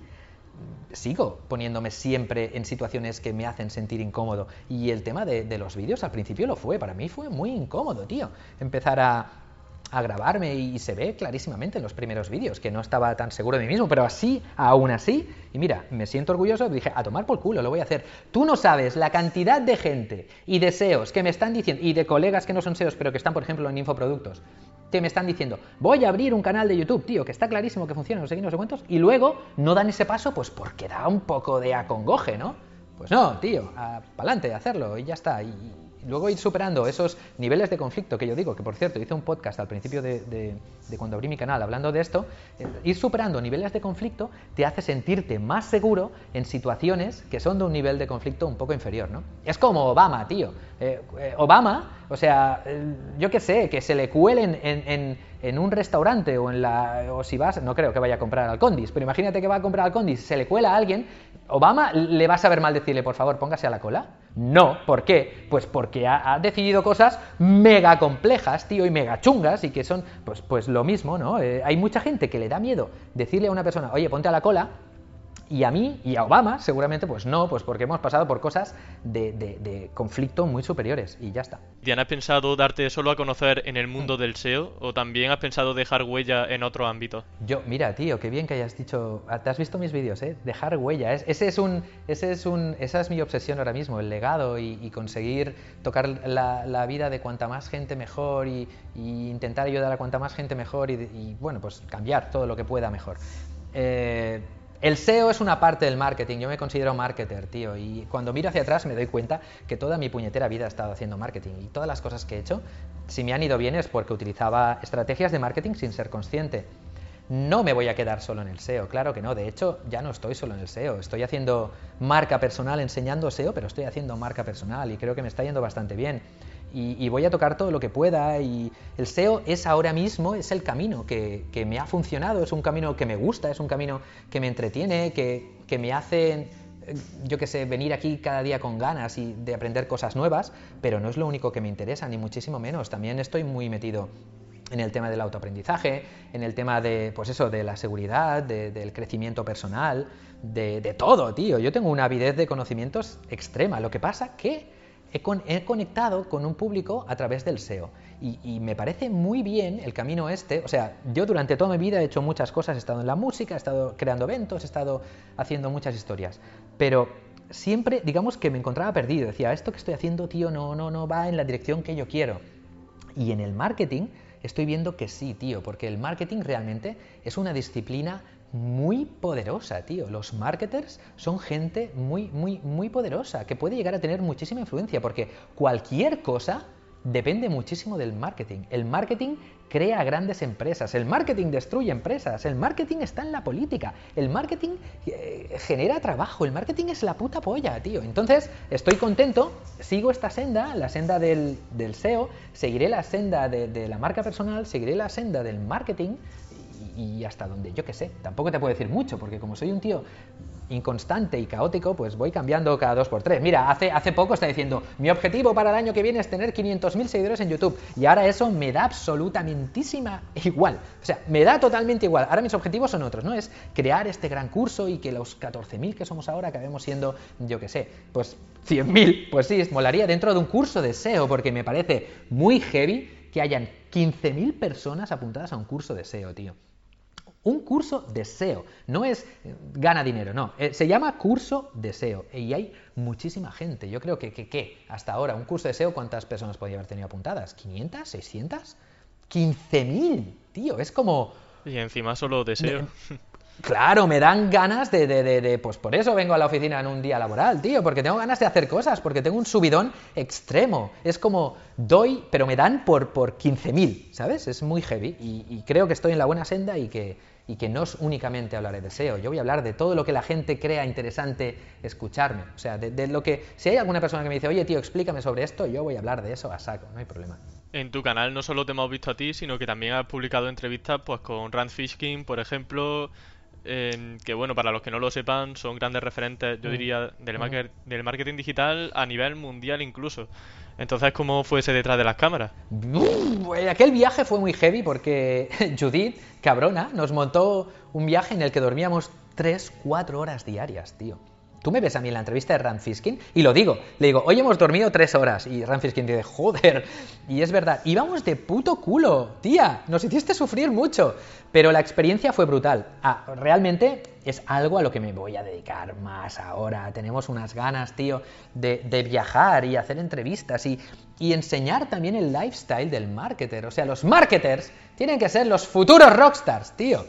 sigo poniéndome siempre en situaciones que me hacen sentir incómodo. Y el tema de, los vídeos al principio lo fue, para mí fue muy incómodo, tío. Empezar a, a grabarme y se ve clarísimamente en los primeros vídeos que no estaba tan seguro de mí mismo, pero así, aún así, y mira, me siento orgulloso, dije, a tomar por culo, lo voy a hacer. Tú no sabes la cantidad de gente y deseos que me están diciendo, y de colegas que no son SEOs, pero que están, por ejemplo, en infoproductos, que me están diciendo, voy a abrir un canal de YouTube, tío, que está clarísimo que funciona, no sé qué, no y luego no dan ese paso, pues porque da un poco de acongoje, ¿no? Pues no, tío, para adelante, hacerlo y ya está. Y, luego ir superando esos niveles de conflicto que yo digo, que por cierto hice un podcast al principio de, cuando abrí mi canal hablando de esto, eh, ir superando niveles de conflicto te hace sentirte más seguro en situaciones que son de un nivel de conflicto un poco inferior, ¿no? Es como Obama, tío. Eh, eh, Obama, o sea, yo qué sé, que se le cuelen en, en, un restaurante o en la o si vas, no creo que vaya a comprar al Condis, pero imagínate que va a comprar al Condis, se le cuela a alguien, Obama le va a saber mal decirle, por favor, póngase a la cola. No, ¿por qué? Pues porque ha, decidido cosas mega complejas, tío, y mega chungas, y que son, pues, pues lo mismo, ¿no? Eh, hay mucha gente que le da miedo decirle a una persona, oye, ponte a la cola, y a mí y a Obama, seguramente, pues no, pues porque hemos pasado por cosas de, conflicto muy superiores y ya está. Diana, ¿has pensado darte solo a conocer en el mundo del SEO o también has pensado dejar huella en otro ámbito? Yo, mira, tío, qué bien que hayas dicho, ah, te has visto mis vídeos, ¿eh? Dejar huella, ese es un, ese es un, esa es mi obsesión ahora mismo, el legado y, conseguir tocar la, vida de cuanta más gente mejor y, intentar ayudar a cuanta más gente mejor y, y, bueno, pues cambiar todo lo que pueda mejor. Eh, el SEO es una parte del marketing, yo me considero marketer, tío, y cuando miro hacia atrás me doy cuenta que toda mi puñetera vida he estado haciendo marketing y todas las cosas que he hecho, si me han ido bien es porque utilizaba estrategias de marketing sin ser consciente. No me voy a quedar solo en el SEO, claro que no, de hecho ya no estoy solo en el SEO, estoy haciendo marca personal enseñando SEO, pero estoy haciendo marca personal y creo que me está yendo bastante bien y, voy a tocar todo lo que pueda y el SEO es ahora mismo, es el camino que, me ha funcionado, es un camino que me gusta, es un camino que me entretiene, que, me hace yo que sé, venir aquí cada día con ganas y de aprender cosas nuevas, pero no es lo único que me interesa, ni muchísimo menos. También estoy muy metido en el tema del autoaprendizaje, en el tema de, pues eso, de la seguridad, del crecimiento personal, de, de, todo, tío. Yo tengo una avidez de conocimientos extrema. Lo que pasa que he, conectado con un público a través del SEO. Y, me parece muy bien el camino este. O sea, yo durante toda mi vida he hecho muchas cosas, he estado en la música, he estado creando eventos, he estado haciendo muchas historias. Pero siempre, digamos que me encontraba perdido. Decía, esto que estoy haciendo, tío, no, no, no va en la dirección que yo quiero. Y en el marketing estoy viendo que sí, tío, porque el marketing realmente es una disciplina muy poderosa, tío. Los marketers son gente muy, muy, muy poderosa, que puede llegar a tener muchísima influencia, porque cualquier cosa depende muchísimo del marketing. El marketing crea grandes empresas, el marketing destruye empresas, el marketing está en la política, el marketing eh, genera trabajo, el marketing es la puta polla, tío. Entonces, estoy contento, sigo esta senda, la senda del, SEO, seguiré la senda de la marca personal, seguiré la senda del marketing y hasta donde yo que sé. Tampoco te puedo decir mucho, porque como soy un tío inconstante y caótico, pues voy cambiando cada dos por tres. Mira, hace, hace poco está diciendo, mi objetivo para el año que viene es tener 500.000 seguidores en YouTube. Y ahora eso me da absolutamentísima igual. O sea, me da totalmente igual. Ahora mis objetivos son otros, ¿no? Es crear este gran curso y que los 14.000 que somos ahora acabemos siendo, yo que sé, pues 100.000. Pues sí, molaría dentro de un curso de SEO, porque me parece muy heavy que hayan 15.000 personas apuntadas a un curso de SEO, tío. Un curso de SEO. No es eh, gana dinero, no. Eh, se llama curso de SEO. Y hay muchísima gente. Yo creo que, que, hasta ahora, un curso de SEO, ¿cuántas personas podría haber tenido apuntadas? ¿500? ¿600? ¡15.000! Tío, es como... Y encima solo de SEO. Claro, me dan ganas de, de, de, Pues por eso vengo a la oficina en un día laboral, tío, porque tengo ganas de hacer cosas, porque tengo un subidón extremo. Es como doy, pero me dan por, por 15.000, ¿sabes? Es muy heavy y, creo que estoy en la buena senda y que, y que no es únicamente hablar de SEO. Yo voy a hablar de todo lo que la gente crea interesante escucharme. O sea, de, lo que. Si hay alguna persona que me dice, oye, tío, explícame sobre esto, yo voy a hablar de eso a saco, no hay problema. En tu canal no solo te hemos visto a ti, sino que también has publicado entrevistas pues con Rand Fishkin, por ejemplo que bueno, para los que no lo sepan, son grandes referentes, yo mm. diría, del, mm. del marketing digital a nivel mundial incluso. Entonces, ¿cómo fue ese detrás de las cámaras? aquel viaje fue muy heavy porque [LAUGHS] Judith, cabrona, nos montó un viaje en el que dormíamos 3, 4 horas diarias, tío. Tú me ves a mí en la entrevista de Rand Fiskin y lo digo, le digo, hoy hemos dormido tres horas. Y Rand Fiskin dice, joder. Y es verdad, íbamos de puto culo, tía, nos hiciste sufrir mucho. Pero la experiencia fue brutal. Ah, realmente es algo a lo que me voy a dedicar más ahora. Tenemos unas ganas, tío, de, viajar y hacer entrevistas y, y enseñar también el lifestyle del marketer. O sea, los marketers tienen que ser los futuros rockstars, tío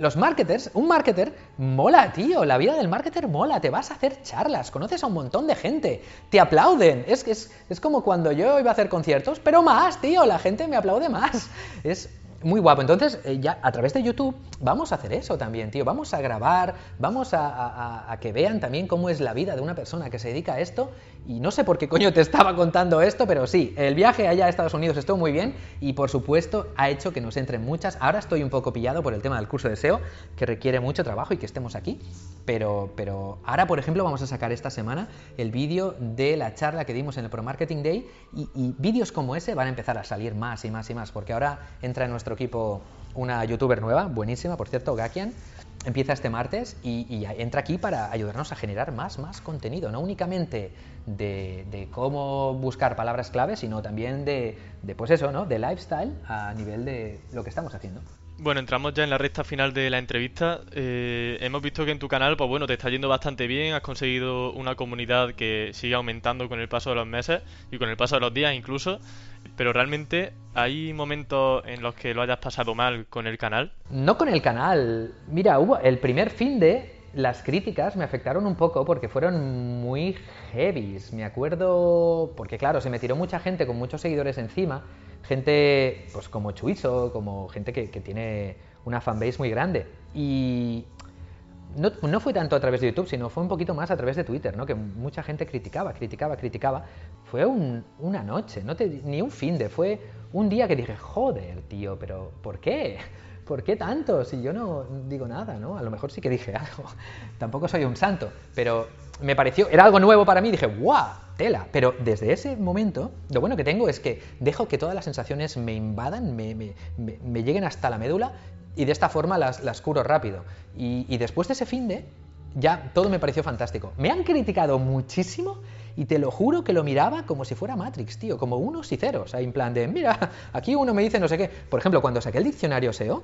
los marketers, un marketer mola, tío, la vida del marketer mola, te vas a hacer charlas, conoces a un montón de gente, te aplauden, es, es, es como cuando yo iba a hacer conciertos, pero más, tío, la gente me aplaude más, es muy guapo. Entonces, eh, ya a través de YouTube vamos a hacer eso también, tío. Vamos a grabar, vamos a, que vean también cómo es la vida de una persona que se dedica a esto. Y no sé por qué coño te [LAUGHS] estaba contando esto, pero sí, el viaje allá a Estados Unidos estuvo muy bien y por supuesto ha hecho que nos entren muchas. Ahora estoy un poco pillado por el tema del curso de SEO, que requiere mucho trabajo y que estemos aquí. Pero, pero ahora, por ejemplo, vamos a sacar esta semana el vídeo de la charla que dimos en el Pro Marketing Day y, y vídeos como ese van a empezar a salir más y más y más, porque ahora entra en nuestro equipo una youtuber nueva, buenísima, por cierto, Gakian. Empieza este martes y, entra aquí para ayudarnos a generar más, más contenido, no únicamente de, cómo buscar palabras clave, sino también de, de, pues eso, ¿no? De lifestyle a nivel de lo que estamos haciendo. Bueno, entramos ya en la recta final de la entrevista. Eh, hemos visto que en tu canal, pues bueno, te está yendo bastante bien, has conseguido una comunidad que sigue aumentando con el paso de los meses y con el paso de los días incluso. Pero realmente, ¿hay momentos en los que lo hayas pasado mal con el canal? No con el canal. Mira, hubo el primer fin de las críticas me afectaron un poco porque fueron muy heavies. Me acuerdo, porque claro, se me tiró mucha gente con muchos seguidores encima gente pues como Chuizo, como gente que, tiene una fanbase muy grande. Y no, no, fue tanto a través de YouTube, sino fue un poquito más a través de Twitter, ¿no? Que mucha gente criticaba, criticaba, criticaba. Fue una noche, no ni un fin de, fue un día que dije, joder, tío, pero ¿por qué? ¿Por qué tanto? Si yo no digo nada, ¿no? A lo mejor sí que dije algo. [LAUGHS] Tampoco soy un santo, pero me pareció, era algo nuevo para mí, dije, ¡guau! Tela. Pero desde ese momento, lo bueno que tengo es que dejo que todas las sensaciones me invadan, me, lleguen hasta la médula y de esta forma las, las curo rápido. Y, después de ese fin de, ya todo me pareció fantástico. Me han criticado muchísimo y te lo juro que lo miraba como si fuera Matrix, tío, como unos y ceros. Ahí en plan de, mira, aquí uno me dice no sé qué. Por ejemplo, cuando saqué el diccionario SEO,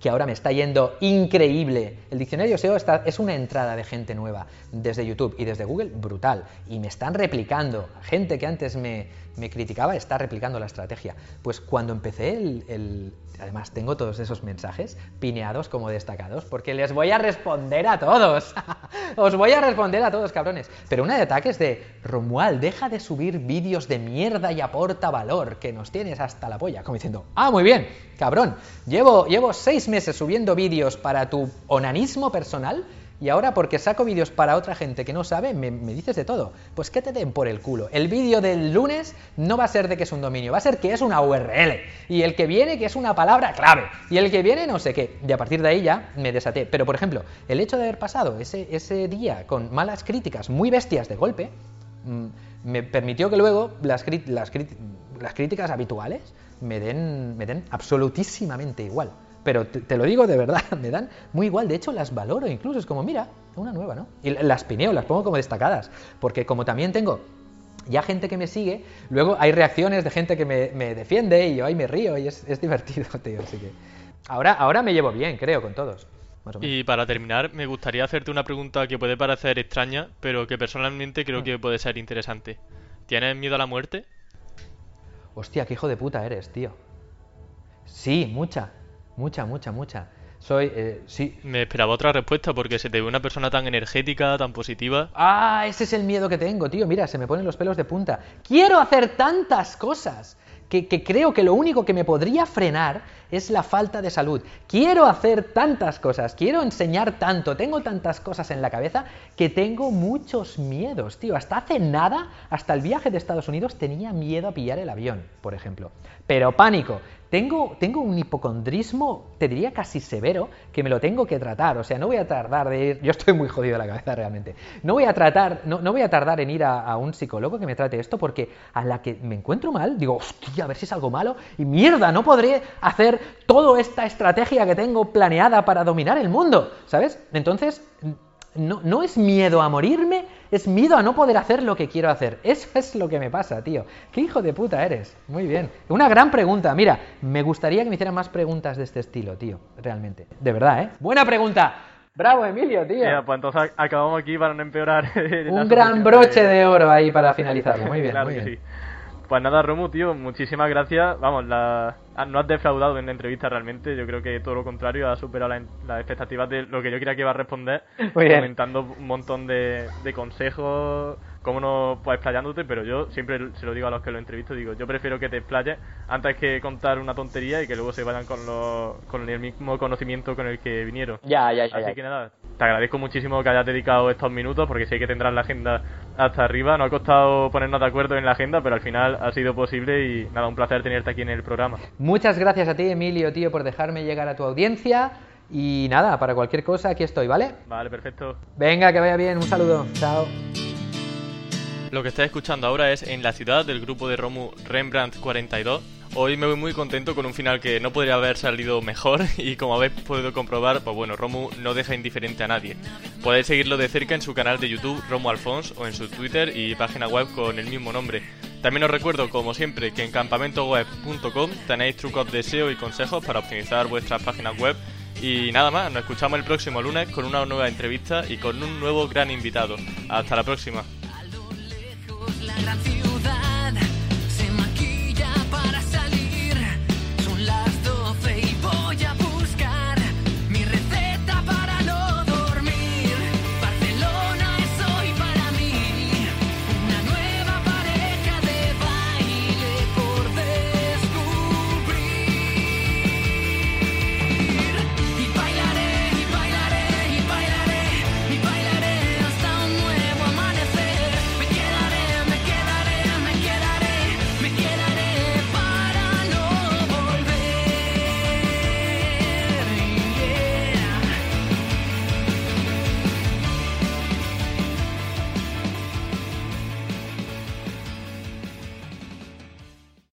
que ahora me está yendo increíble. El diccionario SEO está, es una entrada de gente nueva desde YouTube y desde Google brutal. Y me están replicando. Gente que antes me, me criticaba está replicando la estrategia. Pues cuando empecé el, Además, tengo todos esos mensajes pineados como destacados, porque les voy a responder a todos. [LAUGHS] Os voy a responder a todos, cabrones. Pero una de ataques de Romual, deja de subir vídeos de mierda y aporta valor, que nos tienes hasta la polla. Como diciendo, ah, muy bien, cabrón, llevo, llevo seis meses subiendo vídeos para tu onanismo personal y ahora porque saco vídeos para otra gente que no sabe, me, dices de todo. Pues que te den por el culo. El vídeo del lunes no va a ser de que es un dominio, va a ser que es una URL. Y el que viene que es una palabra clave. Y el que viene no sé qué. Y a partir de ahí ya me desaté. Pero por ejemplo, el hecho de haber pasado ese, ese día con malas críticas muy bestias de golpe, mm, me permitió que luego las, las, las críticas habituales me den, me den absolutísimamente igual. Pero te, lo digo de verdad, [LAUGHS] me dan muy igual. De hecho, las valoro incluso. Es como, mira, una nueva, ¿no? Y las pineo, las pongo como destacadas. Porque como también tengo ya gente que me sigue, luego hay reacciones de gente que me, defiende y yo ahí me río y es, divertido, [LAUGHS] tío. Así que ahora, ahora me llevo bien, creo, con todos. Y para terminar, me gustaría hacerte una pregunta que puede parecer extraña, pero que personalmente creo mm. que puede ser interesante. ¿Tienes miedo a la muerte? Hostia, qué hijo de puta eres, tío. Sí, mucha. Mucha, mucha, mucha. Soy, eh, sí. Me esperaba otra respuesta porque se te ve una persona tan energética, tan positiva. Ah, ese es el miedo que tengo, tío. Mira, se me ponen los pelos de punta. Quiero hacer tantas cosas que, que, creo que lo único que me podría frenar es la falta de salud. Quiero hacer tantas cosas, quiero enseñar tanto, tengo tantas cosas en la cabeza que tengo muchos miedos, tío. Hasta hace nada, hasta el viaje de Estados Unidos, tenía miedo a pillar el avión, por ejemplo. Pero pánico, tengo, tengo un hipocondrismo, te diría casi severo, que me lo tengo que tratar. O sea, no voy a tardar de ir. Yo estoy muy jodido de la cabeza realmente. No voy a tratar, no, no voy a tardar en ir a, a, un psicólogo que me trate esto, porque a la que me encuentro mal, digo, hostia, a ver si es algo malo, y mierda, no podré hacer toda esta estrategia que tengo planeada para dominar el mundo, ¿sabes? Entonces, no, no es miedo a morirme, es miedo a no poder hacer lo que quiero hacer. Eso es lo que me pasa, tío. ¿Qué hijo de puta eres? Muy bien. Una gran pregunta. Mira, me gustaría que me hicieran más preguntas de este estilo, tío. Realmente. De verdad, ¿eh? Buena pregunta. Bravo, Emilio, tío. Ya, pues entonces acabamos aquí para no empeorar. [LAUGHS] Un gran broche de... oro ahí para finalizarlo. Muy [LAUGHS] bien, claro muy que bien. Sí. Pues nada, Romu, tío, muchísimas gracias. Vamos, la... no has defraudado en la entrevista realmente. Yo creo que todo lo contrario, ha superado las, las expectativas de lo que yo creía que iba a responder. Muy bien. Comentando un montón de, de consejos, cómo no, pues explayándote, pero yo siempre se lo digo a los que lo entrevisto, digo, yo prefiero que te explayes antes que contar una tontería y que luego se vayan con, los, con el mismo conocimiento con el que vinieron. Ya, ya, ya. Así ya. que nada, te agradezco muchísimo que hayas dedicado estos minutos, porque sé que tendrás la agenda hasta arriba. No ha costado ponernos de acuerdo en la agenda, pero al final ha sido posible y nada, un placer tenerte aquí en el programa. Muchas gracias a ti, Emilio, tío, por dejarme llegar a tu audiencia. Y nada, para cualquier cosa, aquí estoy, ¿vale? Vale, perfecto. Venga, que vaya bien, un saludo. Chao. Lo que estáis escuchando ahora es En la ciudad del grupo de Romu Rembrandt 42. Hoy me voy muy contento con un final que no podría haber salido mejor [LAUGHS] y como habéis podido comprobar, pues bueno, Romu no deja indiferente a nadie. Podéis seguirlo de cerca en su canal de YouTube Romu Alfons o en su Twitter y página web con el mismo nombre. También os recuerdo, como siempre, que en campamentoweb.com tenéis trucos de SEO y consejos para optimizar vuestras páginas web. Y nada más, nos escuchamos el próximo lunes con una nueva entrevista y con un nuevo gran invitado. Hasta la próxima.